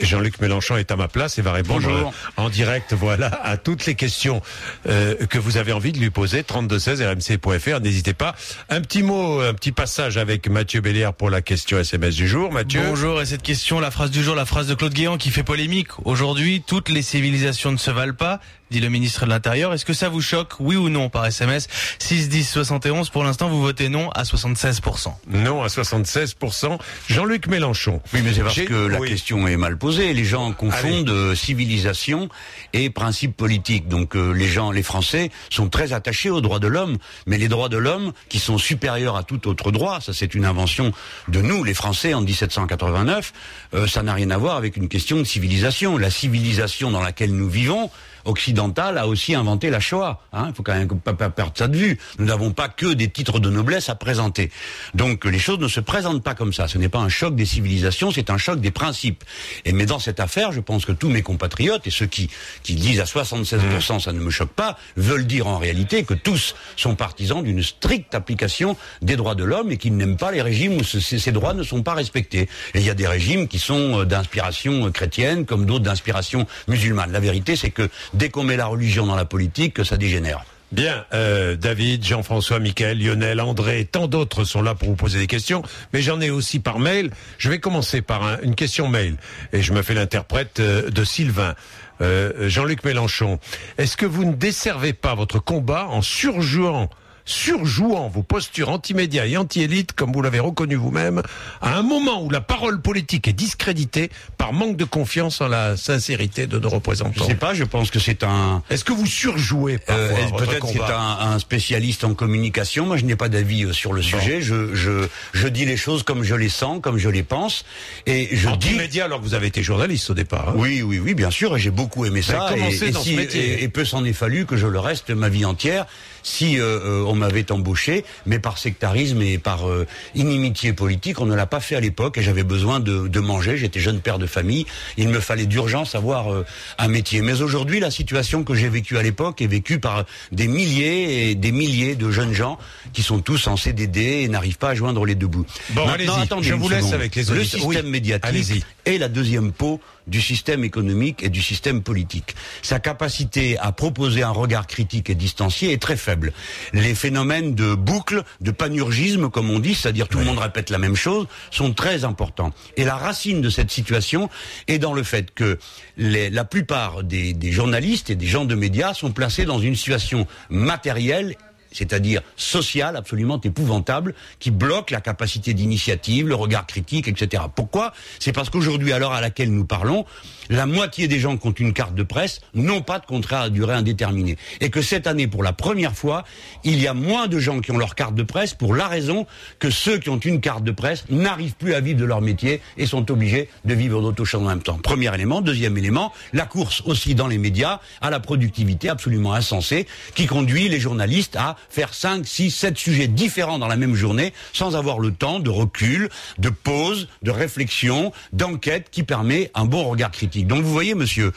Jean-Luc Mélenchon est à ma place et va répondre Bonjour. euh, en direct, voilà, à toutes les questions euh, que vous avez envie de lui poser. 3216 rmc.fr. N'hésitez pas. Un petit mot, un petit passage avec Mathieu Bélière pour la question SMS du jour. Mathieu. Bonjour, et cette question, la phrase du jour, la phrase de Claude Guéant qui fait polémique. Aujourd'hui, toutes les civilisations ne se valent pas, dit le ministre de l'Intérieur. Est-ce que ça vous choque, oui ou non, par SMS 6 10 71. Pour l'instant, vous votez non à 76%. Non à 76%. Jean-Luc Mélenchon. Oui, mais c'est parce que la oui. question est mal posée. Les gens confondent euh, civilisation et principe politique. Donc euh, les gens, les Français, sont très attachés aux droits de l'homme, mais les droits de l'homme qui sont supérieurs à tout autre droit, ça c'est une invention de nous, les Français, en 1789. euh, ça n'a rien à voir avec une question de civilisation. La civilisation dans laquelle nous vivons occidentale a aussi inventé la Shoah. Hein, Il faut quand même pas, pas perdre ça de vue. Nous n'avons pas que des titres de noblesse à présenter. Donc les choses ne se présentent pas comme ça. Ce n'est pas un choc des civilisations, c'est un choc des principes. Et mais dans cette affaire, je pense que tous mes compatriotes et ceux qui qui disent à 76% ça ne me choque pas, veulent dire en réalité que tous sont partisans d'une stricte application des droits de l'homme et qu'ils n'aiment pas les régimes où ce- ces, ces droits ne sont pas respectés. Et il y a des régimes qui sont euh, d'inspiration euh, chrétienne comme d'autres d'inspiration musulmane. La vérité, c'est que dès qu'on met la religion dans la politique, que ça dégénère. Bien, euh, David, Jean-François, Michael, Lionel, André, tant d'autres sont là pour vous poser des questions, mais j'en ai aussi par mail. Je vais commencer par un- une question mail, et je me fais l'interprète euh, de Sylvain. Euh, Jean-Luc Mélenchon, est-ce que vous ne desservez pas votre combat en surjouant surjouant vos postures anti-médias et anti-élite, comme vous l'avez reconnu vous-même, à un moment où la parole politique est discréditée par manque de confiance en la sincérité de nos Je représentants sais pas, je pense que c'est un, Est-ce que vous surjouez Euh, Peut-être c'est un, un spécialiste en communication. Moi, je n'ai pas d'avis euh, sur le sujet. Je, je, je dis les choses comme je les sens, comme je les pense, et je dis. Anti-média alors que vous avez été journaliste au départ. hein Oui, oui, oui, bien sûr, et j'ai beaucoup aimé ça. et, et peu s'en est fallu que je le reste ma vie entière si euh, euh, on m'avait embauché, mais par sectarisme et par euh, inimitié politique, on ne l'a pas fait à l'époque et j'avais besoin de, de manger. J'étais jeune père de famille, il me fallait d'urgence avoir euh, un métier. Mais aujourd'hui, la situation que j'ai vécue à l'époque est vécue par des milliers et des milliers de jeunes gens qui sont tous en CDD et n'arrivent pas à joindre les deux bouts. Bon, Maintenant, allez-y, attendez je vous laisse avec les Le système Oui, médiatique est la deuxième peau du système économique et du système politique. Sa capacité à proposer un regard critique et distancié est très faible. Les phénomènes de boucle, de panurgisme, comme on dit, c'est-à-dire tout le monde répète la même chose, sont très importants. Et la racine de cette situation est dans le fait que les- la plupart des, des journalistes et des gens de médias sont placés dans une situation matérielle c'est-à-dire sociale absolument épouvantable, qui bloque la capacité d'initiative, le regard critique, etc. Pourquoi? C'est parce qu'aujourd'hui, à l'heure à laquelle nous parlons, la moitié des gens qui ont une carte de presse n'ont pas de contrat à durée indéterminée. Et que cette année, pour la première fois, il y a moins de gens qui ont leur carte de presse pour la raison que ceux qui ont une carte de presse n'arrivent plus à vivre de leur métier et sont obligés de vivre d'autres en même temps. Premier élément. Deuxième élément, la course aussi dans les médias à la productivité absolument insensée qui conduit les journalistes à faire 5, 6, 7 sujets différents dans la même journée sans avoir le temps de recul, de pause, de réflexion, d'enquête qui permet un bon regard critique. Donc vous voyez, monsieur,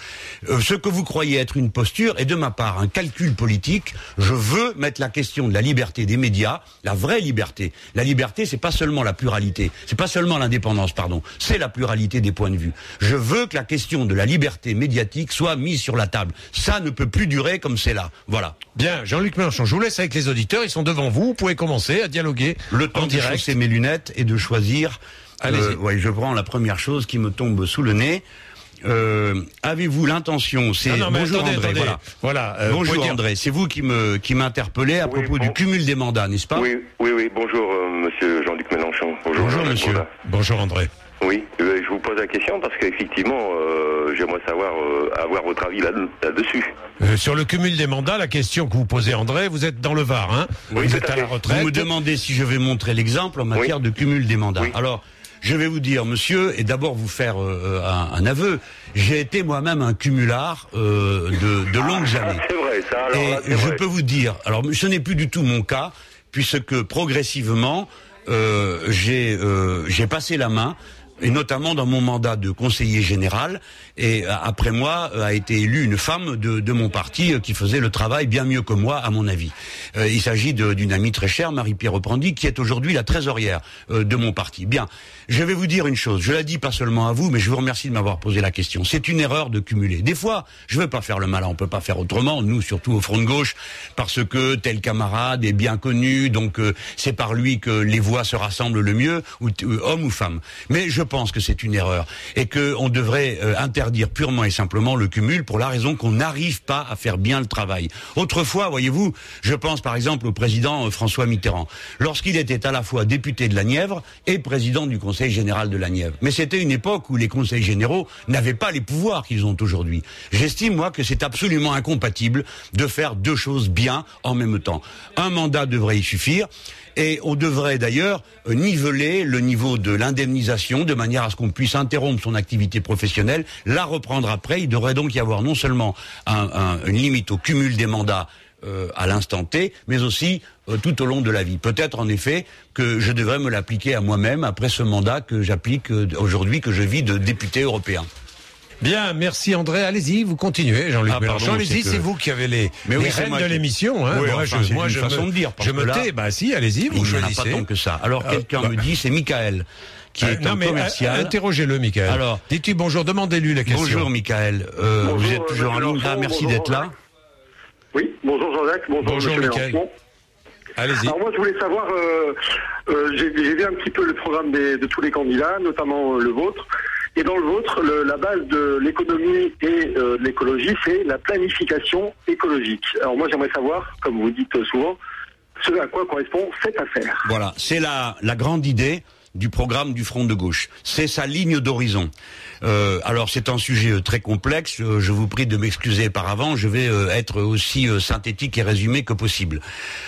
euh, ce que vous croyez être une posture est de ma part un calcul politique. Je veux mettre la question de la liberté des médias, la vraie liberté. La liberté, c'est pas seulement la pluralité, c'est pas seulement l'indépendance, pardon, c'est la pluralité des points de vue. Je veux que la question de la liberté médiatique soit mise sur la table. Ça ne peut plus durer comme c'est là. Voilà. Bien, Jean-Luc Mélenchon, je vous laisse avec les auditeurs, ils sont devant vous, vous pouvez commencer à dialoguer Le temps en de direct. chausser mes lunettes et de choisir. Allez-y. ouais, je prends la première chose qui me tombe sous le nez. Euh, Avez-vous l'intention C'est Non, non, mais bonjour attendez, André. attendez. Voilà. Voilà, euh, vous bonjour André. C'est vous qui me qui m'interpellez à Oui, propos bon. du cumul des mandats, n'est-ce pas Oui, oui, oui. Bonjour, euh, monsieur Jean-Luc Mélenchon. Bonjour, Jean-Luc monsieur. Bourdin. Bonjour André. Oui, euh, je vous pose la question parce qu'effectivement, euh, j'aimerais savoir, euh, avoir votre avis là- là-dessus. Euh, sur le cumul des mandats, la question que vous posez André, vous êtes dans le Var, hein? Oui, Vous êtes à à la retraite. Vous me demandez si je vais montrer l'exemple en matière de cumul des mandats. Oui. Alors, je vais vous dire, monsieur, et d'abord vous faire euh, un, un aveu. J'ai été moi-même un cumulard euh, de, de longues Ah, années. c'est vrai, ça. Alors, Et là, je vrai. peux vous dire, alors ce n'est plus du tout mon cas, puisque progressivement, euh, j'ai euh, j'ai passé la main et notamment dans mon mandat de conseiller général. Et euh, après moi euh, a été élue une femme de, de mon parti euh, qui faisait le travail bien mieux que moi, à mon avis. Euh, il s'agit d'une amie très chère, Marie-Pierre Reprandi, qui est aujourd'hui la trésorière euh, de mon parti. Bien, je vais vous dire une chose. Je la dis pas seulement à vous, mais je vous remercie de m'avoir posé la question. C'est une erreur de cumuler. Des fois, je veux pas faire le malin. On peut pas faire autrement. Nous, surtout au front de gauche, parce que tel camarade est bien connu, donc euh, c'est par lui que les voix se rassemblent le mieux, ou homme ou femme. Mais je pense que c'est une erreur et que on devrait euh, interdire purement et simplement le cumul pour la raison qu'on n'arrive pas à faire bien le travail. Autrefois, voyez-vous, je pense par exemple au président euh, François Mitterrand, lorsqu'il était à la fois député de la Nièvre et président du Conseil général de la Nièvre. Mais c'était une époque où les conseils généraux n'avaient pas les pouvoirs qu'ils ont aujourd'hui. J'estime moi que c'est absolument incompatible de faire deux choses bien en même temps. Un mandat devrait y suffire. Et on devrait d'ailleurs niveler le niveau de l'indemnisation de manière à ce qu'on puisse interrompre son activité professionnelle, la reprendre après. Il devrait donc y avoir non seulement un- un- une limite au cumul des mandats euh, à l'instant T, mais aussi euh, tout au long de la vie. Peut-être en effet que je devrais me l'appliquer à moi-même après ce mandat que j'applique euh, aujourd'hui, que je vis de député européen. Bien, merci André. Allez-y, vous continuez, Jean-Luc Ah, Mélenchon. Allez-y, c'est que- vous qui avez les, Mais oui, rênes de qui- l'émission. Hein. Oui, moi, enfin, je, c'est moi, une je façon me, de dire, je me là- tais. Bah si, allez-y, vous Il choisissez. pas tant que ça. Alors Ah, quelqu'un bah- me dit, c'est Michael, qui Euh, est non, un mais commercial. euh, interrogez-le, Michael. Alors- dites-lui bonjour, demandez-lui la question. Bonjour Michael, Euh, Bonjour, vous êtes toujours en ligne. Ah, merci d'être là. Oui, bonjour Jean-Jacques, bonjour, Bonjour. Mélenchon. Allez-y. Alors moi je voulais savoir, euh, euh, j'ai j'ai vu un petit peu le programme des- de tous les candidats, notamment euh, le vôtre. Et dans le vôtre, le- la base de l'économie et euh, de l'écologie, c'est la planification écologique. Alors moi j'aimerais savoir, comme vous dites souvent, ce à quoi correspond cette affaire. Voilà, c'est la, la grande idée du programme du Front de gauche. C'est sa ligne d'horizon. Euh, alors c'est un sujet euh, très complexe. Euh, je vous prie de m'excuser par avant. Je vais euh, être aussi synthétique et résumé que possible.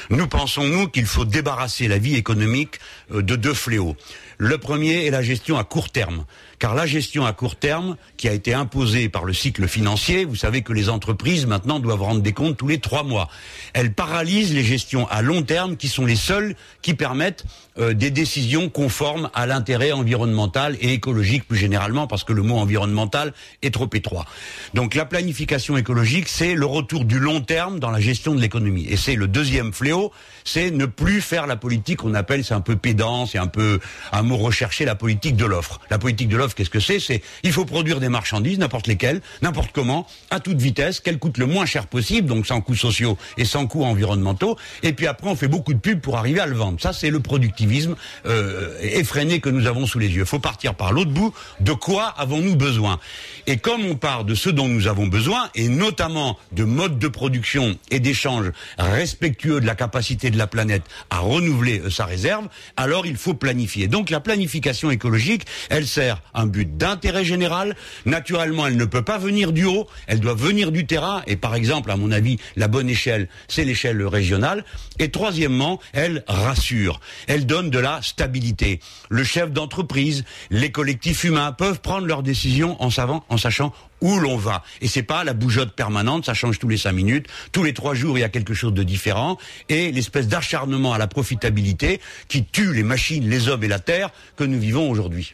Nous pensons nous qu'il faut débarrasser la vie économique de deux fléaux. Le premier est la gestion à court terme. Car la gestion à court terme, qui a été imposée par le cycle financier, vous savez que les entreprises maintenant doivent rendre des comptes tous les trois mois. Elle paralyse les gestions à long terme, qui sont les seules qui permettent euh, des décisions conformes à l'intérêt environnemental et écologique plus généralement, parce que le mot environnemental est trop étroit. Donc la planification écologique, c'est le retour du long terme dans la gestion de l'économie. Et c'est le deuxième fléau, c'est ne plus faire la politique, on appelle, c'est un peu pédant, c'est un peu un mot recherché, la politique de l'offre. La politique de l'offre, qu'est-ce que c'est? C'est il faut produire des marchandises, n'importe lesquelles, n'importe comment, à toute vitesse, qu'elles coûtent le moins cher possible, donc sans coûts sociaux et sans coûts environnementaux. Et puis après, on fait beaucoup de pubs pour arriver à le vendre. Ça, c'est le productivisme euh, effréné que nous avons sous les yeux. Faut partir par l'autre bout. De quoi avons-nous besoin? Et comme on part de ce dont nous avons besoin, et notamment de modes de production et d'échanges respectueux de la capacité de la planète à renouveler euh, sa réserve, alors il faut planifier. Donc la planification écologique, elle sert un but d'intérêt général. Naturellement, elle ne peut pas venir du haut, elle doit venir du terrain. Et par exemple, à mon avis, la bonne échelle, c'est l'échelle régionale. Et troisièmement, elle rassure. Elle donne de la stabilité. Le chef d'entreprise, les collectifs humains peuvent prendre leurs décisions en savant, en sachant où l'on va. Et c'est pas la bougeotte permanente, ça change tous les cinq minutes. Tous les trois jours, il y a quelque chose de différent. Et l'espèce d'acharnement à la profitabilité qui tue les machines, les hommes et la terre que nous vivons aujourd'hui.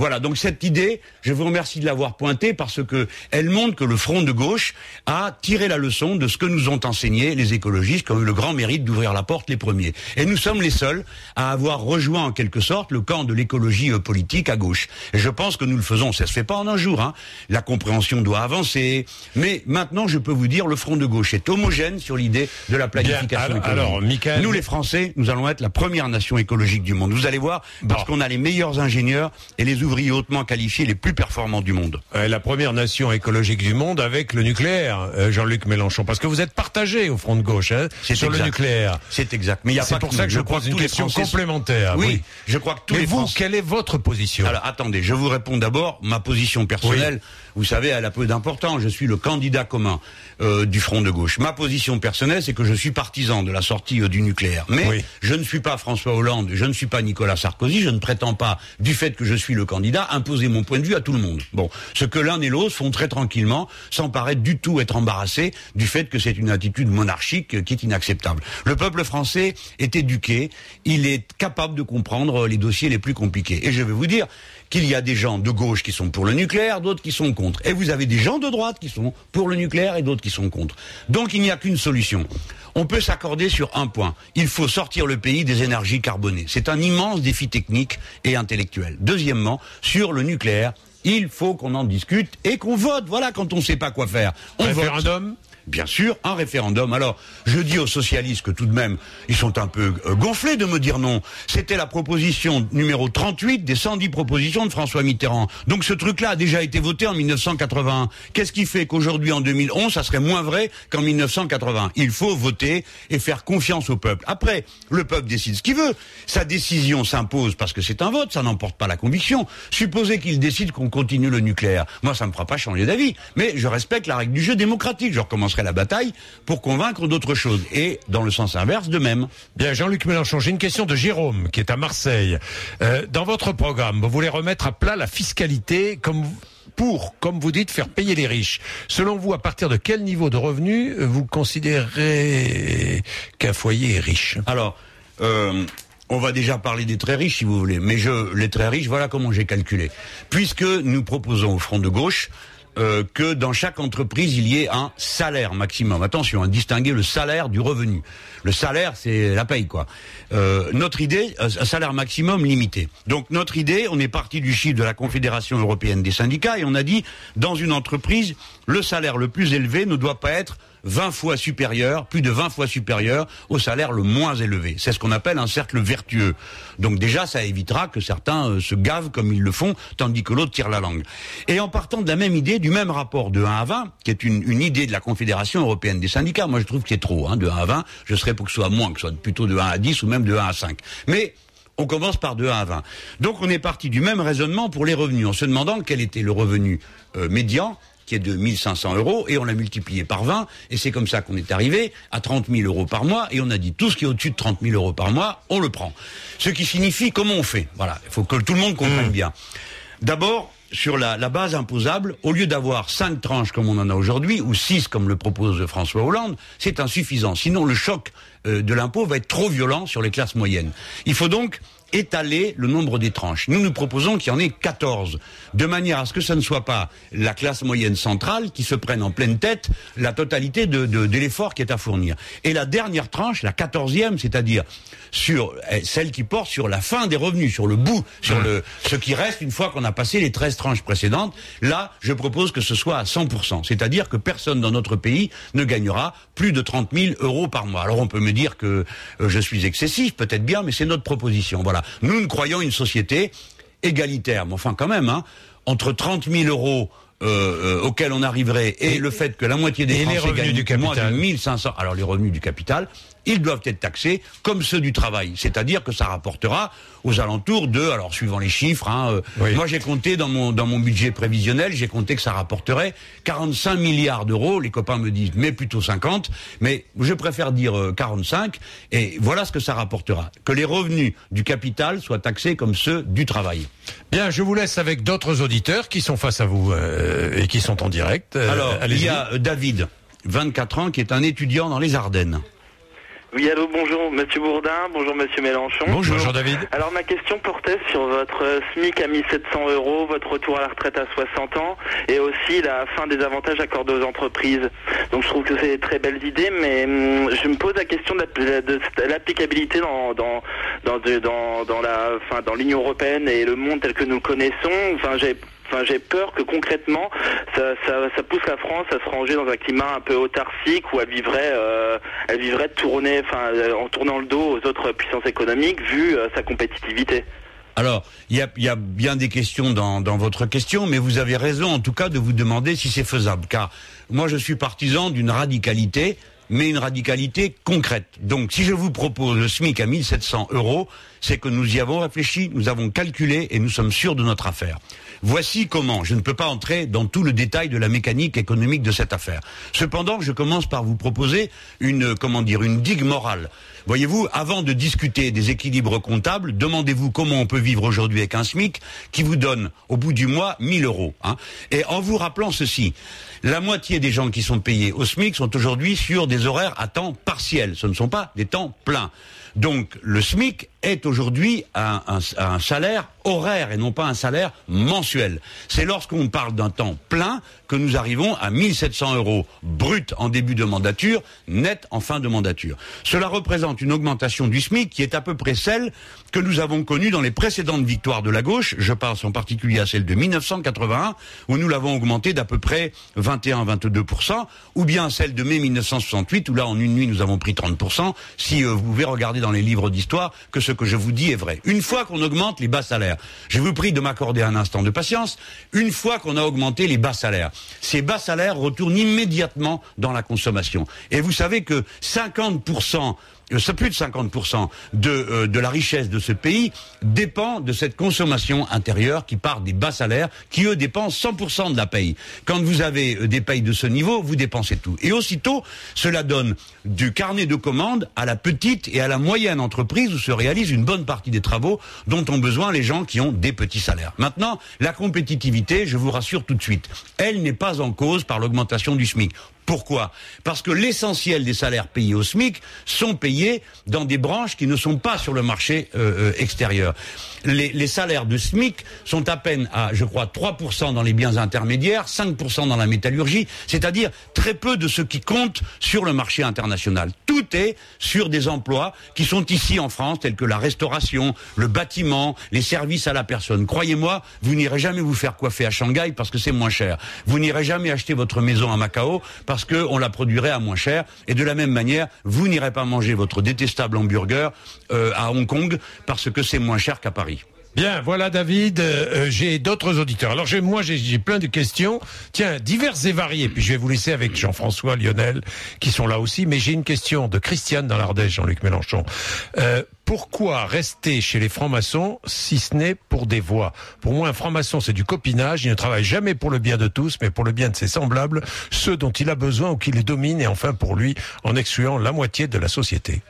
Voilà, donc cette idée, je vous remercie de l'avoir pointée parce que elle montre que le front de gauche a tiré la leçon de ce que nous ont enseigné les écologistes qui ont eu le grand mérite d'ouvrir la porte les premiers. Et nous sommes les seuls à avoir rejoint en quelque sorte le camp de l'écologie euh, politique à gauche. Et je pense que nous le faisons, ça se fait pas en un jour. Hein. La compréhension doit avancer. Mais maintenant, je peux vous dire, le front de gauche est homogène sur l'idée de la planification alors- écologique. alors, Michael- nous les Français, nous allons être la première nation écologique du monde. Vous allez voir, parce qu'on a les meilleurs ingénieurs et les ouvriers hautement qualifiés les plus performants du monde. La première nation écologique du monde avec le nucléaire, euh, Jean-Luc Mélenchon, parce que vous êtes partagé au front de gauche hein, sur le nucléaire. C'est exact. Mais il y a C'est pas pour que ça que je crois pose une question Français- complémentaire. Oui, je crois que tous Mais les vous, Français- quelle est votre position? Alors attendez, je vous réponds d'abord ma position personnelle. Vous savez, elle a peu d'importance. Je suis le candidat commun euh, du Front de gauche. Ma position personnelle, c'est que je suis partisan de la sortie euh, du nucléaire. Mais Oui. je ne suis pas François Hollande, je ne suis pas Nicolas Sarkozy. Je ne prétends pas, du fait que je suis le candidat, imposer mon point de vue à tout le monde. Bon, ce que l'un et l'autre font très tranquillement, sans paraître du tout être embarrassés du fait que c'est une attitude monarchique euh, qui est inacceptable. Le peuple français est éduqué, il est capable de comprendre euh, les dossiers les plus compliqués. Et je vais vous dire qu'il y a des gens de gauche qui sont pour le nucléaire, d'autres qui sont contre. Et vous avez des gens de droite qui sont pour le nucléaire et d'autres qui sont contre. Donc il n'y a qu'une solution. On peut s'accorder sur un point. Il faut sortir le pays des énergies carbonées. C'est un immense défi technique et intellectuel. Deuxièmement, sur le nucléaire, il faut qu'on en discute et qu'on vote. Voilà, quand on ne sait pas quoi faire. On Référendum bien sûr, un référendum. Alors, je dis aux socialistes que tout de même, ils sont un peu euh, gonflés de me dire non. C'était la proposition numéro 38 des 110 propositions de François Mitterrand. Donc ce truc-là a déjà été voté en 1981. Qu'est-ce qui fait qu'aujourd'hui, en 2011, ça serait moins vrai qu'en 1980 Il faut voter et faire confiance au peuple. Après, le peuple décide ce qu'il veut. Sa décision s'impose parce que c'est un vote, ça n'emporte pas la conviction. Supposez qu'il décide qu'on continue le nucléaire. Moi, ça me fera pas changer d'avis. Mais je respecte la règle du jeu démocratique. Je recommencerai la bataille pour convaincre d'autres choses. Et dans le sens inverse, de même. Bien, Jean-Luc Mélenchon, j'ai une question de Jérôme, qui est à Marseille. Euh, dans votre programme, vous voulez remettre à plat la fiscalité comme pour, comme vous dites, faire payer les riches. Selon vous, à partir de quel niveau de revenu vous considérez qu'un foyer est riche? Alors, euh, on va déjà parler des très riches, si vous voulez. Mais je, les très riches, voilà comment j'ai calculé. Puisque nous proposons au Front de gauche euh, que dans chaque entreprise, il y ait un salaire maximum. Attention, à hein, distinguer le salaire du revenu. Le salaire, c'est la paye, quoi. Euh, notre idée, un salaire maximum limité. Donc notre idée, on est parti du chiffre de la Confédération européenne des syndicats et on a dit, dans une entreprise, le salaire le plus élevé ne doit pas être 20 fois supérieur, plus de 20 fois supérieur au salaire le moins élevé. C'est ce qu'on appelle un cercle vertueux. Donc déjà, ça évitera que certains euh, se gavent comme ils le font, tandis que l'autre tire la langue. Et en partant de la même idée, du même rapport de 1 à 20, qui est une, une idée de la Confédération européenne des syndicats, moi je trouve que c'est trop, hein, de 1 à 20, je serais pour que ce soit moins, que ce soit plutôt de 1 à 10 ou même de 1 à 5. Mais on commence par de 1 à 20. Donc on est parti du même raisonnement pour les revenus, en se demandant quel était le revenu euh, médian qui est de 1500 euros, et on l'a multiplié par 20, et c'est comme ça qu'on est arrivé à 30 000 euros par mois, et on a dit tout ce qui est au-dessus de 30 000 euros par mois, on le prend. Ce qui signifie comment on fait. Voilà, il faut que tout le monde comprenne mmh. bien. D'abord, sur la, base imposable, au lieu d'avoir cinq tranches comme on en a aujourd'hui, ou six comme le propose François Hollande, c'est insuffisant. Sinon, le choc euh, de l'impôt va être trop violent sur les classes moyennes. Il faut donc étaler le nombre des tranches. Nous, nous proposons qu'il y en ait 14, de manière à ce que ce ne soit pas la classe moyenne centrale qui se prenne en pleine tête la totalité de, de, de l'effort qui est à fournir. Et la dernière tranche, la quatorzième, c'est-à-dire sur eh, celle qui porte sur la fin des revenus, sur le bout, sur mmh. le ce qui reste une fois qu'on a passé les 13 tranches précédentes, là, je propose que ce soit à 100%, c'est-à-dire que personne dans notre pays ne gagnera plus de 30 000 euros par mois. Alors on peut me dire que euh, je suis excessif, peut-être bien, mais c'est notre proposition. Voilà. Nous, nous croyons une société égalitaire, mais enfin quand même, hein, entre 30 000 euros euh, euh, auquel on arriverait et, le fait que la moitié des Français gagnent du moins de 1500, alors les revenus du capital, ils doivent être taxés comme ceux du travail. C'est-à-dire que ça rapportera aux alentours de, alors suivant les chiffres, hein, euh, moi j'ai compté dans mon, dans mon budget prévisionnel, j'ai compté que ça rapporterait 45 milliards d'euros. Les copains me disent, mais plutôt 50, mais je préfère dire 45, euh, et voilà ce que ça rapportera. Que les revenus du capital soient taxés comme ceux du travail. Bien, je vous laisse avec d'autres auditeurs qui sont face à vous euh, et qui sont en direct. alors, il y a David, 24 ans, qui est un étudiant dans les Ardennes. Oui, allô, bonjour Monsieur Bourdin, bonjour Monsieur Mélenchon. Bonjour, David. Alors ma question portait sur votre SMIC à 1700 euros, votre retour à la retraite à 60 ans et aussi la fin des avantages accordés aux entreprises. Donc je trouve que c'est des très belles idées, mais hum, je me pose la question de l'applicabilité dans dans dans, dans, dans la, enfin, dans l'Union européenne et le monde tel que nous le connaissons. Enfin, j'ai Enfin, j'ai peur que concrètement, ça, pousse la France à se ranger dans un climat un peu autarcique où elle vivrait, euh, elle vivrait tourner, enfin, en tournant le dos aux autres puissances économiques vu euh, sa compétitivité. Alors, il y a, y a, bien des questions dans, dans, votre question, mais vous avez raison en tout cas de vous demander si c'est faisable, car moi je suis partisan d'une radicalité, mais une radicalité concrète. Donc, si je vous propose le SMIC à 1700 euros, c'est que nous y avons réfléchi, nous avons calculé et nous sommes sûrs de notre affaire. Voici comment. Je ne peux pas entrer dans tout le détail de la mécanique économique de cette affaire. Cependant, je commence par vous proposer une, comment dire, une digue morale. Voyez-vous, avant de discuter des équilibres comptables, demandez-vous comment on peut vivre aujourd'hui avec un SMIC qui vous donne au bout du mois 1000 euros. Hein. Et en vous rappelant ceci, la moitié des gens qui sont payés au SMIC sont aujourd'hui sur des horaires à temps partiel. Ce ne sont pas des temps pleins. Donc le SMIC est aujourd'hui un, salaire horaire et non pas un salaire mensuel. C'est lorsqu'on parle d'un temps plein que nous arrivons à 1700 euros brut en début de mandature, net en fin de mandature. Cela une augmentation du SMIC qui est à peu près celle que nous avons connue dans les précédentes victoires de la gauche. Je pense en particulier à celle de 1981 où nous l'avons augmenté d'à peu près 21-22%, ou bien celle de mai 1968 où là en une nuit nous avons pris 30%. Si euh, vous pouvez regarder dans les livres d'histoire que ce que je vous dis est vrai. Une fois qu'on augmente les bas salaires, je vous prie de m'accorder un instant de patience. Une fois qu'on a augmenté les bas salaires, ces bas salaires retournent immédiatement dans la consommation. Et vous savez que 50% plus de 50% de, euh, de la richesse de ce pays dépend de cette consommation intérieure qui part des bas salaires, qui eux dépensent 100% de la paye. Quand vous avez euh, des payes de ce niveau, vous dépensez tout. Et aussitôt, cela donne du carnet de commandes à la petite et à la moyenne entreprise où se réalise une bonne partie des travaux dont ont besoin les gens qui ont des petits salaires. Maintenant, la compétitivité, je vous rassure tout de suite, elle n'est pas en cause par l'augmentation du SMIC. Pourquoi? Parce que l'essentiel des salaires payés au SMIC sont payés dans des branches qui ne sont pas sur le marché euh, euh, extérieur. Les, salaires de SMIC sont à peine à, je crois, 3% dans les biens intermédiaires, 5% dans la métallurgie, c'est-à-dire très peu de ce qui compte sur le marché international. Tout est sur des emplois qui sont ici en France, tels que la restauration, le bâtiment, les services à la personne. Croyez-moi, vous n'irez jamais vous faire coiffer à Shanghai parce que c'est moins cher. Vous n'irez jamais acheter votre maison à Macao parce qu'on la produirait à moins cher. Et de la même manière, vous n'irez pas manger votre détestable hamburger euh, à Hong Kong parce que c'est moins cher qu'à Paris. Bien, voilà David, euh, j'ai d'autres auditeurs. Alors j'ai, moi j'ai plein de questions, tiens, diverses et variées, puis je vais vous laisser avec Jean-François, Lionel, qui sont là aussi, mais j'ai une question de Christiane dans l'Ardèche, Jean-Luc Mélenchon. Euh, pourquoi rester chez les francs-maçons si ce n'est pour des voix? Pour moi, un franc-maçon, c'est du copinage, il ne travaille jamais pour le bien de tous, mais pour le bien de ses semblables, ceux dont il a besoin ou qui les dominent, et enfin pour lui, en excluant la moitié de la société.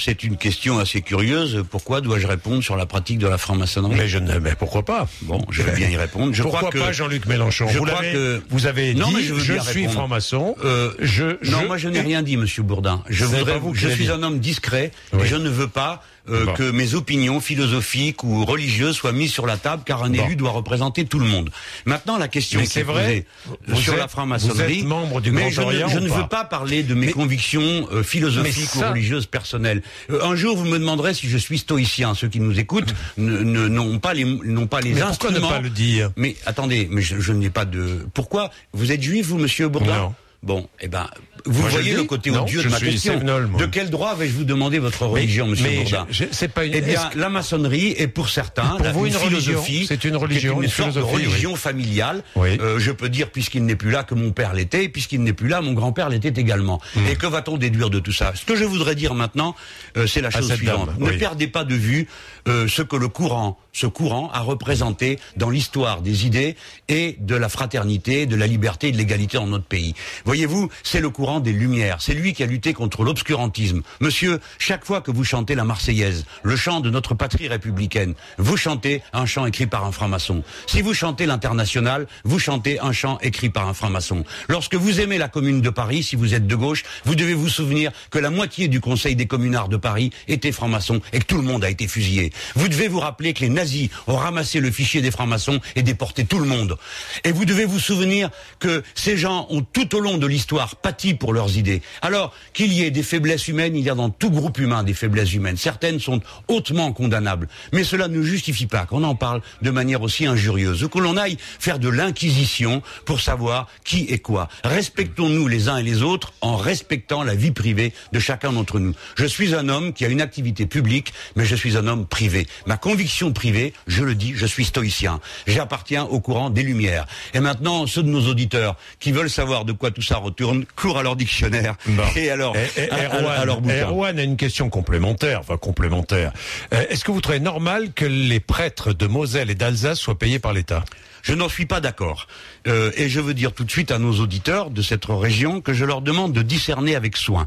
C'est une question assez curieuse. Pourquoi dois-je répondre sur la pratique de la franc-maçonnerie Mais je ne, mais pourquoi pas? Bon, je vais bien y répondre. Je pourquoi crois pas Jean-Luc Mélenchon? je vous, crois que- vous avez Non, dit mais je suis franc-maçon. Euh, je, non, je- moi je n'ai rien dit, Monsieur Bourdin. Je voudrais, vous je suis un homme discret Oui. et je ne veux pas euh, Bon. que mes opinions philosophiques ou religieuses soient mises sur la table, car un Bon. élu doit représenter tout le monde. Maintenant, la question qui est vrai, posée sur êtes- la franc-maçonnerie, vous êtes membre du mais Grand je ne, je veux pas parler de mes Mais- convictions euh, philosophiques ça- ou religieuses personnelles. Euh, un jour, vous me demanderez si je suis stoïcien. Ceux qui nous écoutent n'ont pas les n'ont pas les Mais pourquoi ne instruments. pas le dire? Mais attendez, mais je, je n'ai pas de. Pourquoi? Vous êtes juif, vous, Monsieur Bourdin? Non. Bon, eh ben, vous Moi, voyez le côté Non, odieux de ma question. De quel droit vais-je vous demander votre religion, Monsieur Bourdin c'est pas une- Eh bien, la maçonnerie est pour certains Pour la- vous, une philosophie. C'est une religion, une, une sorte de religion familiale. Oui. Euh, je peux dire, puisqu'il n'est plus là, que mon père l'était, puisqu'il n'est plus là, mon grand-père l'était également. Hmm. Et que va-t-on déduire de tout ça? Ce que je voudrais dire maintenant, euh, c'est la chose suivante. dame, ne oui. perdez pas de vue euh, ce que le courant, ce courant a représenté dans l'histoire des idées et de la fraternité, de la liberté et de l'égalité dans notre pays. Voyez-vous, c'est le courant des Lumières. C'est lui qui a lutté contre l'obscurantisme. Monsieur, chaque fois que vous chantez la Marseillaise, le chant de notre patrie républicaine, vous chantez un chant écrit par un franc-maçon. Si vous chantez l'international, vous chantez un chant écrit par un franc-maçon. Lorsque vous aimez la commune de Paris, si vous êtes de gauche, vous devez vous souvenir que la moitié du conseil des communards de Paris était franc-maçon et que tout le monde a été fusillé. Vous devez vous rappeler que les nazis ont ramassé le fichier des francs-maçons et déporté tout le monde. Et vous devez vous souvenir que ces gens ont tout au long de l'histoire pâti pour leurs idées. Alors, qu'il y ait des faiblesses humaines, il y a dans tout groupe humain des faiblesses humaines. Certaines sont hautement condamnables. Mais cela ne justifie pas qu'on en parle de manière aussi injurieuse, ou que l'on aille faire de l'inquisition pour savoir qui est quoi. Respectons-nous les uns et les autres en respectant la vie privée de chacun d'entre nous. Je suis un homme qui a une activité publique, mais je suis un homme privé. Ma conviction privée, je le dis, je suis stoïcien. J'appartiens au courant des Lumières. Et maintenant, ceux de nos auditeurs qui veulent savoir de quoi tout ça retourne, courent à leur dictionnaire Bon. et alors à, Erwan, à leur bouquin. Erwan a une question complémentaire, enfin complémentaire. Euh, Est-ce que vous trouvez normal que les prêtres de Moselle et d'Alsace soient payés par l'État? Je n'en suis pas d'accord. Euh, et je veux dire tout de suite à nos auditeurs de cette région que je leur demande de discerner avec soin.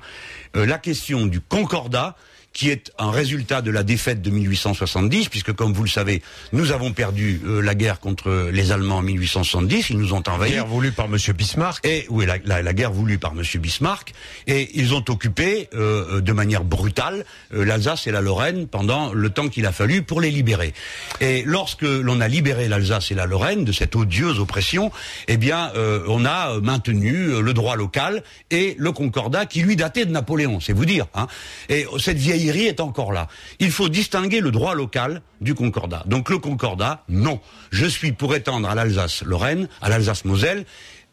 Euh, la question du concordat qui est un résultat de la défaite de 1870, puisque comme vous le savez, nous avons perdu euh, la guerre contre les Allemands en 1870, ils nous ont envahis. Guerre voulue par Monsieur Bismarck. Et oui, la, la- la guerre voulue par Monsieur Bismarck, et ils ont occupé euh, de manière brutale euh, l'Alsace et la Lorraine pendant le temps qu'il a fallu pour les libérer. Et lorsque l'on a libéré l'Alsace et la Lorraine de cette odieuse oppression, eh bien, euh, on a maintenu euh, le droit local et le concordat qui lui datait de Napoléon, c'est vous dire. Hein. Et cette est encore là. Il faut distinguer le droit local du concordat. Donc le concordat, non. Je suis pour étendre à l'Alsace-Lorraine, à l'Alsace-Moselle,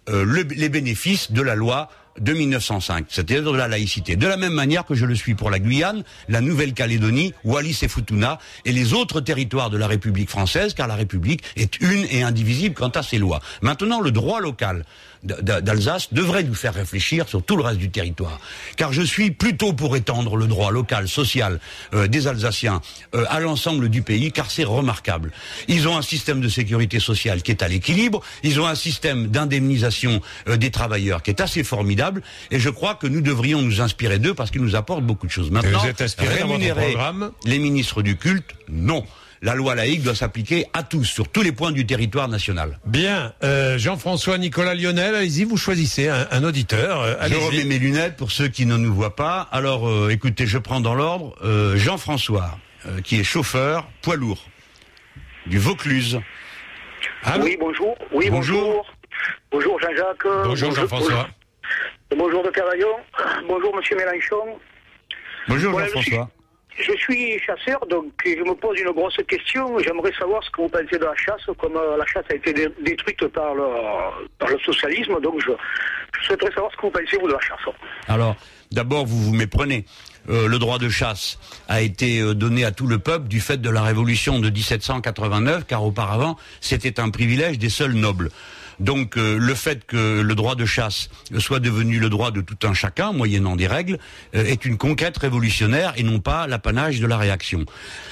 euh, le- les bénéfices de la loi de 1905, c'est-à-dire de la laïcité. De la même manière que je le suis pour la Guyane, la Nouvelle-Calédonie, Wallis et Futuna et les autres territoires de la République française, car la République est une et indivisible quant à ses lois. Maintenant, le droit local d'Alsace devrait nous faire réfléchir sur tout le reste du territoire. Car je suis plutôt pour étendre le droit local, social euh, des Alsaciens euh, à l'ensemble du pays, car c'est remarquable. Ils ont un système de sécurité sociale qui est à l'équilibre, ils ont un système d'indemnisation euh, des travailleurs qui est assez formidable, et je crois que nous devrions nous inspirer d'eux parce qu'ils nous apportent beaucoup de choses. Maintenant, vous êtes inspiré dans votre rémunérer programme les ministres du culte, non. La loi laïque doit s'appliquer à tous, sur tous les points du territoire national. Bien, euh, Jean-François, Nicolas, Lionel, allez-y, vous choisissez un, un auditeur. euh, Je remets mes lunettes pour ceux qui ne nous voient pas. Alors, euh, écoutez, je prends dans l'ordre euh, Jean-François, euh, qui est chauffeur poids lourd du Vaucluse. Allô Oui, bonjour. Oui, Bonjour. bonjour. Jean-Jacques. Bonjour Jean-François. Bonjour de Cavaillon. Bonjour Monsieur Mélenchon. Bonjour Voilà, Jean-François. Je suis chasseur, donc je me pose une grosse question. J'aimerais savoir ce que vous pensez de la chasse, comme euh, la chasse a été dé- détruite par le, par le socialisme. Donc je, je souhaiterais savoir ce que vous pensez, vous, de la chasse. Alors, d'abord, vous vous méprenez. Euh, le droit de chasse a été euh, donné à tout le peuple du fait de la révolution de 1789, car auparavant, c'était un privilège des seuls nobles. Donc euh, le fait que le droit de chasse soit devenu le droit de tout un chacun, moyennant des règles, euh, est une conquête révolutionnaire et non pas l'apanage de la réaction.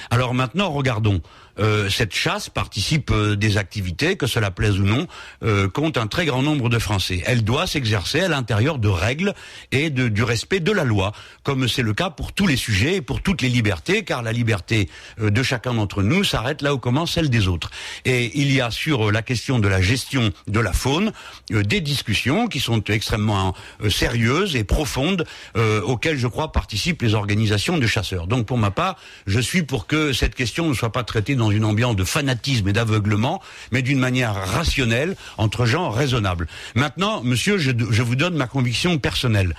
Alors maintenant, regardons. Euh, cette chasse participe euh, des activités, que cela plaise ou non, euh, compte un très grand nombre de Français. Elle doit s'exercer à l'intérieur de règles et de, du respect de la loi, comme c'est le cas pour tous les sujets et pour toutes les libertés, car la liberté euh, de chacun d'entre nous s'arrête là où commence celle des autres. Et il y a sur euh, la question de la gestion de la faune des discussions qui sont extrêmement sérieuses et profondes, euh, auxquelles je crois participent les organisations de chasseurs. Donc pour ma part, je suis pour que cette question ne soit pas traitée dans une ambiance de fanatisme et d'aveuglement, mais d'une manière rationnelle, entre gens raisonnables. Maintenant, monsieur, je, vous donne ma conviction personnelle.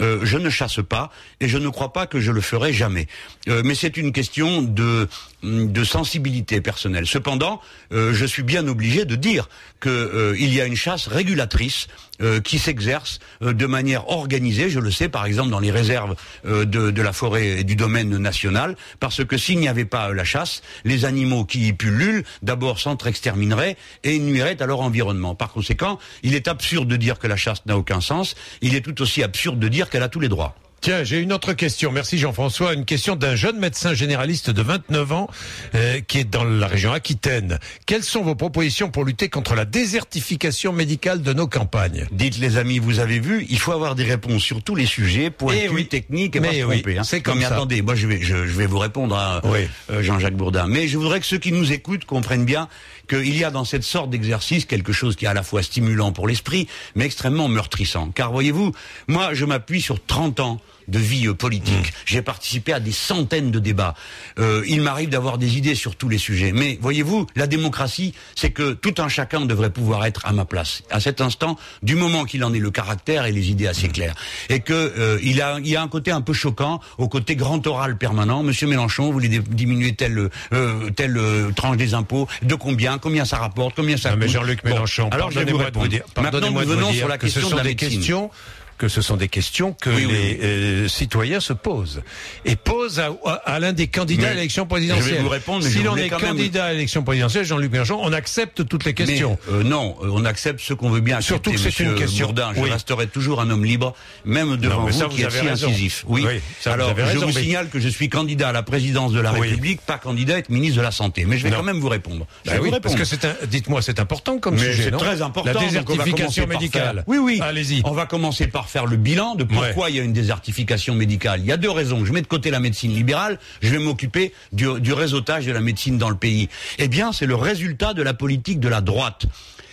Euh, je ne chasse pas et je ne crois pas que je le ferai jamais. Euh, mais c'est une question de, de sensibilité personnelle. Cependant, euh, je suis bien obligé de dire que euh, il y a une chasse régulatrice euh, qui s'exerce euh, de manière organisée. Je le sais, par exemple, dans les réserves euh, de, de la forêt et du domaine national, parce que s'il n'y avait pas euh, la chasse, les animaux qui y pullulent, d'abord s'entre-extermineraient et nuiraient à leur environnement. Par conséquent, il est absurde de dire que la chasse n'a aucun sens. Il est tout aussi absurde de dire qu'elle a tous les droits. Tiens, j'ai une autre question. Merci Jean-François. Une question d'un jeune médecin généraliste de 29 ans euh, qui est dans la région Aquitaine. Quelles sont vos propositions pour lutter contre la désertification médicale de nos campagnes? Dites les amis, vous avez vu, il faut avoir des réponses sur tous les sujets, pointus, Eh oui. techniques et Mais pas oui, hein. c'est comme Non, mais ça. attendez, moi je vais, je, je vais vous répondre à Oui. euh, Jean-Jacques Bourdin. Mais je voudrais que ceux qui nous écoutent comprennent bien qu'il y a dans cette sorte d'exercice quelque chose qui est à la fois stimulant pour l'esprit, mais extrêmement meurtrissant. Car voyez-vous, moi je m'appuie sur 30 ans de vie euh, politique. J'ai participé à des centaines de débats. Euh, il m'arrive d'avoir des idées sur tous les sujets. Mais voyez-vous, la démocratie, c'est que tout un chacun devrait pouvoir être à ma place. À cet instant, du moment qu'il en ait le caractère et les idées assez claires. Et que euh, il, a, il y a un côté un peu choquant au côté grand oral permanent. Monsieur Mélenchon, vous voulez diminuer telle, euh, telle euh, tranche des impôts De combien? Combien ça rapporte? Combien ça Non, mais Jean-Luc Bon, Mélenchon, alors je vais vous de vous répondre. dire, Maintenant, nous venons sur la que ce question sont de la des médecine. questions que ce sont des questions que Oui, les oui. euh, citoyens se posent et posent à, à- à l'un des candidats Mais à l'élection je présidentielle. vais vous répondre, mais si je l'on est même- candidat à l'élection présidentielle, Jean-Luc Mélenchon, on accepte toutes les questions. Mais, euh, non, euh, on accepte ce qu'on veut bien Surtout que c'est une question- Bourdin. Je Oui. resterai toujours un homme libre, même devant vous, ça, qui êtes si raison. incisif. Oui. Ça, Alors, je raison, vous mais- signale que je suis candidat à la présidence de la. République, pas candidat à être ministre de la Santé. Mais je vais Non. quand même vous répondre. Je Bah vais oui, vous parce que c'est dites-moi, c'est important comme sujet, c'est très important. La désertification médicale. Oui, oui. Allez-y. On va commencer par faire le bilan de pourquoi il y a une désertification médicale. Il y a deux raisons. Je mets de côté la médecine libérale, je vais m'occuper du, du réseautage de la médecine dans le pays. Eh bien, c'est le résultat de la politique de la droite.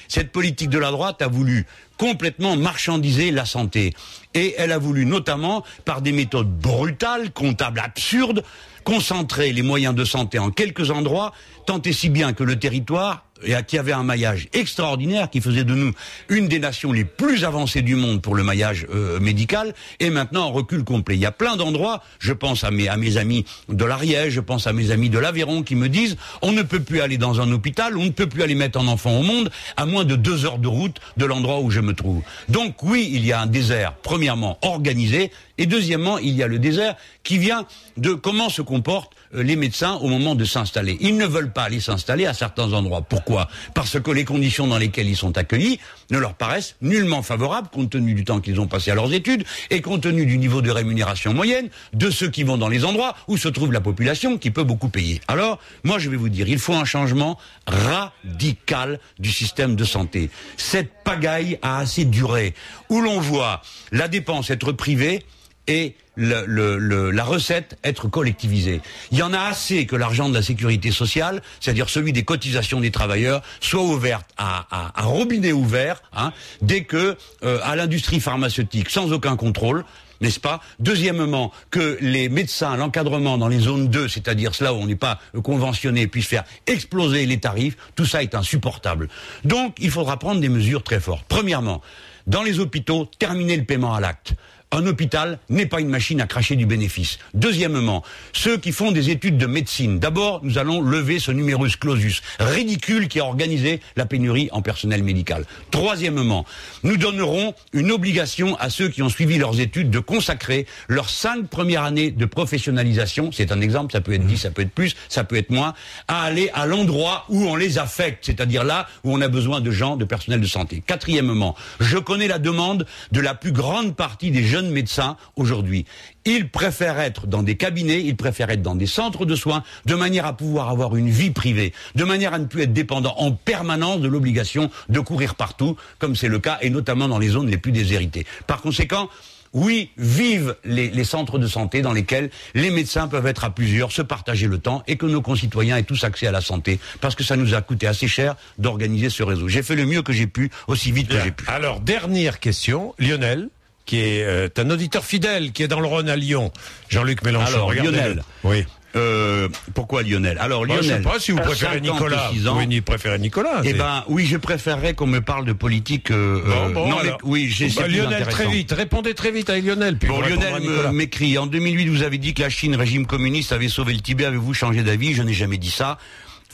Cette politique de la droite a voulu complètement marchandiser la santé. Et elle a voulu notamment, par des méthodes brutales, comptables, absurdes, concentrer les moyens de santé en quelques endroits, tant et si bien que le territoire et qui avait un maillage extraordinaire, qui faisait de nous une des nations les plus avancées du monde pour le maillage euh, médical, et maintenant en recul complet. Il y a plein d'endroits, je pense à mes, à mes amis de l'Ariège, je pense à mes amis de l'Aveyron, qui me disent on ne peut plus aller dans un hôpital, on ne peut plus aller mettre un enfant au monde à moins de deux heures de route de l'endroit où je me trouve. Donc oui, il y a un désert, premièrement organisé, et deuxièmement, il y a le désert qui vient de comment se comportent euh, les médecins au moment de s'installer. Ils ne veulent pas aller s'installer à certains endroits. Pourquoi? Parce que les conditions dans lesquelles ils sont accueillis ne leur paraissent nullement favorables compte tenu du temps qu'ils ont passé à leurs études et compte tenu du niveau de rémunération moyenne de ceux qui vont dans les endroits où se trouve la population qui peut beaucoup payer. Alors, moi je vais vous dire, il faut un changement radical du système de santé. Cette pagaille a assez duré, où l'on voit la dépense être privée et la recette être collectivisée. Il y en a assez que l'argent de la sécurité sociale, c'est-à-dire celui des cotisations des travailleurs, soit ouvert à, à, robinet ouvert, hein, dès que euh, à l'industrie pharmaceutique, sans aucun contrôle, n'est-ce pas? Deuxièmement, que les médecins, l'encadrement dans les zones 2, c'est-à-dire cela où on n'est pas conventionné, puissent faire exploser les tarifs, tout ça est insupportable. Donc, il faudra prendre des mesures très fortes. Premièrement, dans les hôpitaux, terminer le paiement à l'acte un hôpital n'est pas une machine à cracher du bénéfice. Deuxièmement, ceux qui font des études de médecine, d'abord, nous allons lever ce numerus clausus ridicule qui a organisé la pénurie en personnel médical. Troisièmement, nous donnerons une obligation à ceux qui ont suivi leurs études de consacrer leurs cinq premières années de professionnalisation, c'est un exemple, ça peut être dix, ça peut être plus, ça peut être moins, à aller à l'endroit où on les affecte, c'est-à-dire là où on a besoin de gens, de personnel de santé. Quatrièmement, je connais la demande de la plus grande partie des jeunes jeunes médecins aujourd'hui. Ils préfèrent être dans des cabinets, ils préfèrent être dans des centres de soins, de manière à pouvoir avoir une vie privée, de manière à ne plus être dépendant en permanence de l'obligation de courir partout, comme c'est le cas, et notamment dans les zones les plus déshéritées. Par conséquent, oui, vive les, centres de santé dans lesquels les médecins peuvent être à plusieurs, se partager le temps et que nos concitoyens aient tous accès à la santé. Parce que ça nous a coûté assez cher d'organiser ce réseau. J'ai fait le mieux que j'ai pu, aussi vite que j'ai pu. Alors, dernière question, Lionel qui est euh, un auditeur fidèle, qui est dans le Rhône à Lyon. Jean-Luc Mélenchon. Alors, Lionel. Oui. Euh, pourquoi Lionel? Alors Lionel. je sais pas si vous préférez Nicolas. Ans, oui, préférez Nicolas. Eh ben, oui, je préférerais qu'on me parle de politique. Euh, bon, bon, non, mais, oui, j'ai. Bah, Lionel, très vite. Répondez très vite à Lionel. Puis bon, Lionel m'écrit. En 2008, vous avez dit que la Chine, régime communiste, avait sauvé le Tibet. Avez-vous changé d'avis? Je n'ai jamais dit ça.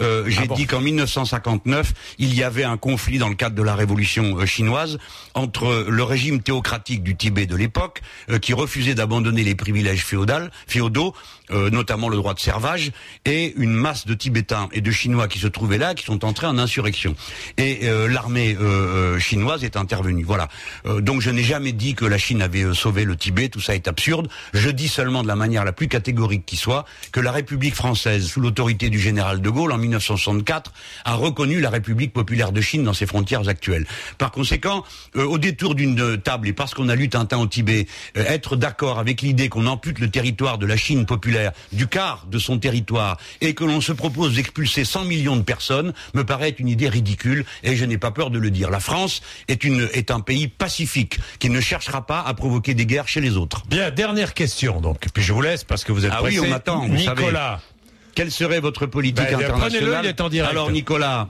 Euh, j'ai ah dit qu'en 1959, il y avait un conflit dans le cadre de la révolution euh, chinoise entre le régime théocratique du Tibet de l'époque, euh, qui refusait d'abandonner les privilèges féodaux, féodaux notamment le droit de servage, et une masse de Tibétains et de Chinois qui se trouvaient là, qui sont entrés en insurrection. Et l'armée chinoise est intervenue. Voilà. donc je n'ai jamais dit que la Chine avait sauvé le Tibet, tout ça est absurde. Je dis seulement de la manière la plus catégorique qui soit que la République française, sous l'autorité du général de Gaulle, en 1964, a reconnu la République populaire de Chine dans ses frontières actuelles. Par conséquent, euh, au détour d'une table, et parce qu'on a lu Tintin au Tibet, euh, être d'accord avec l'idée qu'on ampute le territoire de la Chine populaire du quart de son territoire et que l'on se propose d'expulser 100 millions de personnes me paraît une idée ridicule et je n'ai pas peur de le dire. La France est, une, est un pays pacifique qui ne cherchera pas à provoquer des guerres chez les autres. Bien, dernière question donc, puis je vous laisse parce que vous êtes ah oui, on m'attend. Nicolas, quelle serait votre politique ben, internationale Alors Nicolas,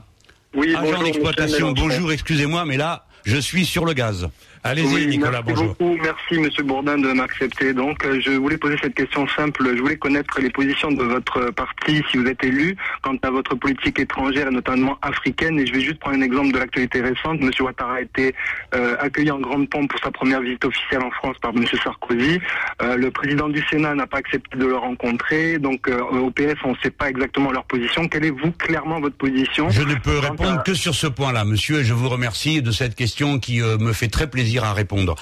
oui, agent d'exploitation, bonjour, excusez-moi, mais là, je suis sur le gaz. Allez-y, Nicolas, merci Beaucoup. Merci, Monsieur Bourdin, de m'accepter. Donc, euh, je voulais poser cette question simple. Je voulais connaître les positions de votre parti, si vous êtes élu, quant à votre politique étrangère, et notamment africaine. Et je vais juste prendre un exemple de l'actualité récente. Monsieur Ouattara a été euh, accueilli en grande pompe pour sa première visite officielle en France par Monsieur Sarkozy. Euh, le président du Sénat n'a pas accepté de le rencontrer. Donc, au PS, on ne sait pas exactement leur position. Quelle est, vous, clairement, votre position Je ne peux répondre que sur ce point-là, monsieur, et je vous remercie de cette question qui me fait très plaisir à répondre.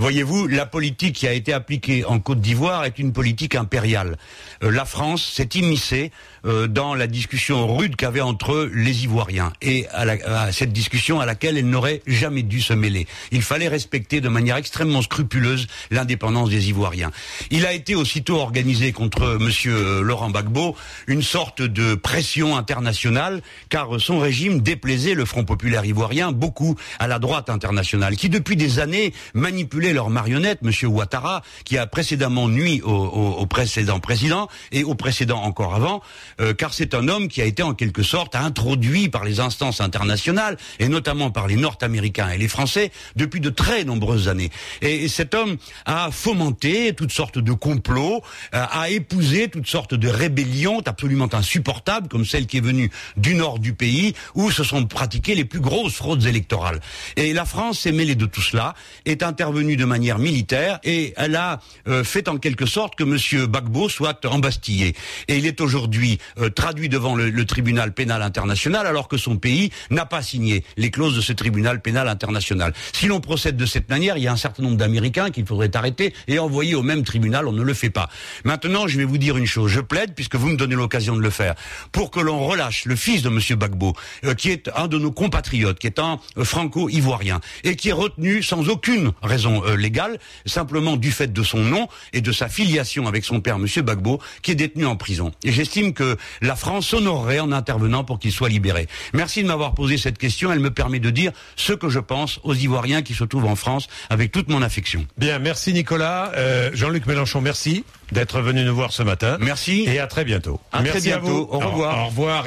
Voyez-vous, la politique qui a été appliquée en Côte d'Ivoire est une politique impériale. Euh, la France s'est immiscée euh, dans la discussion rude qu'avait entre les Ivoiriens et à, la, à, cette discussion à laquelle elle n'aurait jamais dû se mêler. Il fallait respecter de manière extrêmement scrupuleuse l'indépendance des Ivoiriens. Il a été aussitôt organisé contre Monsieur Laurent Gbagbo une sorte de pression internationale car son régime déplaisait le Front populaire ivoirien beaucoup à la droite internationale qui depuis des années manipulait leur marionnette, Monsieur Ouattara, qui a précédemment nuit au, précédent président et au précédent encore avant, euh, car c'est un homme qui a été en quelque sorte introduit par les instances internationales, et notamment par les Nord-Américains et les Français, depuis de très nombreuses années. Et, et cet homme a fomenté toutes sortes de complots, euh, a épousé toutes sortes de rébellions absolument insupportables, comme celle qui est venue du nord du pays, où se sont pratiquées les plus grosses fraudes électorales. Et la France s'est mêlée de tout cela, est intervenue de manière militaire, et elle a euh, fait en quelque sorte que M. Gbagbo soit embastillé. Et il est aujourd'hui euh, traduit devant le, le, tribunal pénal international alors que son pays n'a pas signé les clauses de ce tribunal pénal international. Si l'on procède de cette manière, il y a un certain nombre d'Américains qu'il faudrait arrêter et envoyer au même tribunal. On ne le fait pas. Maintenant, je vais vous dire une chose. Je plaide, puisque vous me donnez l'occasion de le faire, pour que l'on relâche le fils de M. Gbagbo, euh, qui est un de nos compatriotes, qui est un euh, franco-ivoirien et qui est retenu sans aucune raison euh, légale, simplement du fait de son nom et de sa filiation avec son père, M. Gbagbo, qui est détenu en prison. Et j'estime que la France honorerait en intervenant pour qu'il soit libéré. Merci de m'avoir posé cette question. Elle me permet de dire ce que je pense aux Ivoiriens qui se trouvent en France avec toute mon affection. Bien, merci Nicolas. Euh, Jean-Luc Mélenchon, merci d'être venu nous voir ce matin. Merci. Et à très bientôt. À merci très bientôt. À vous. Au revoir. Au, au revoir.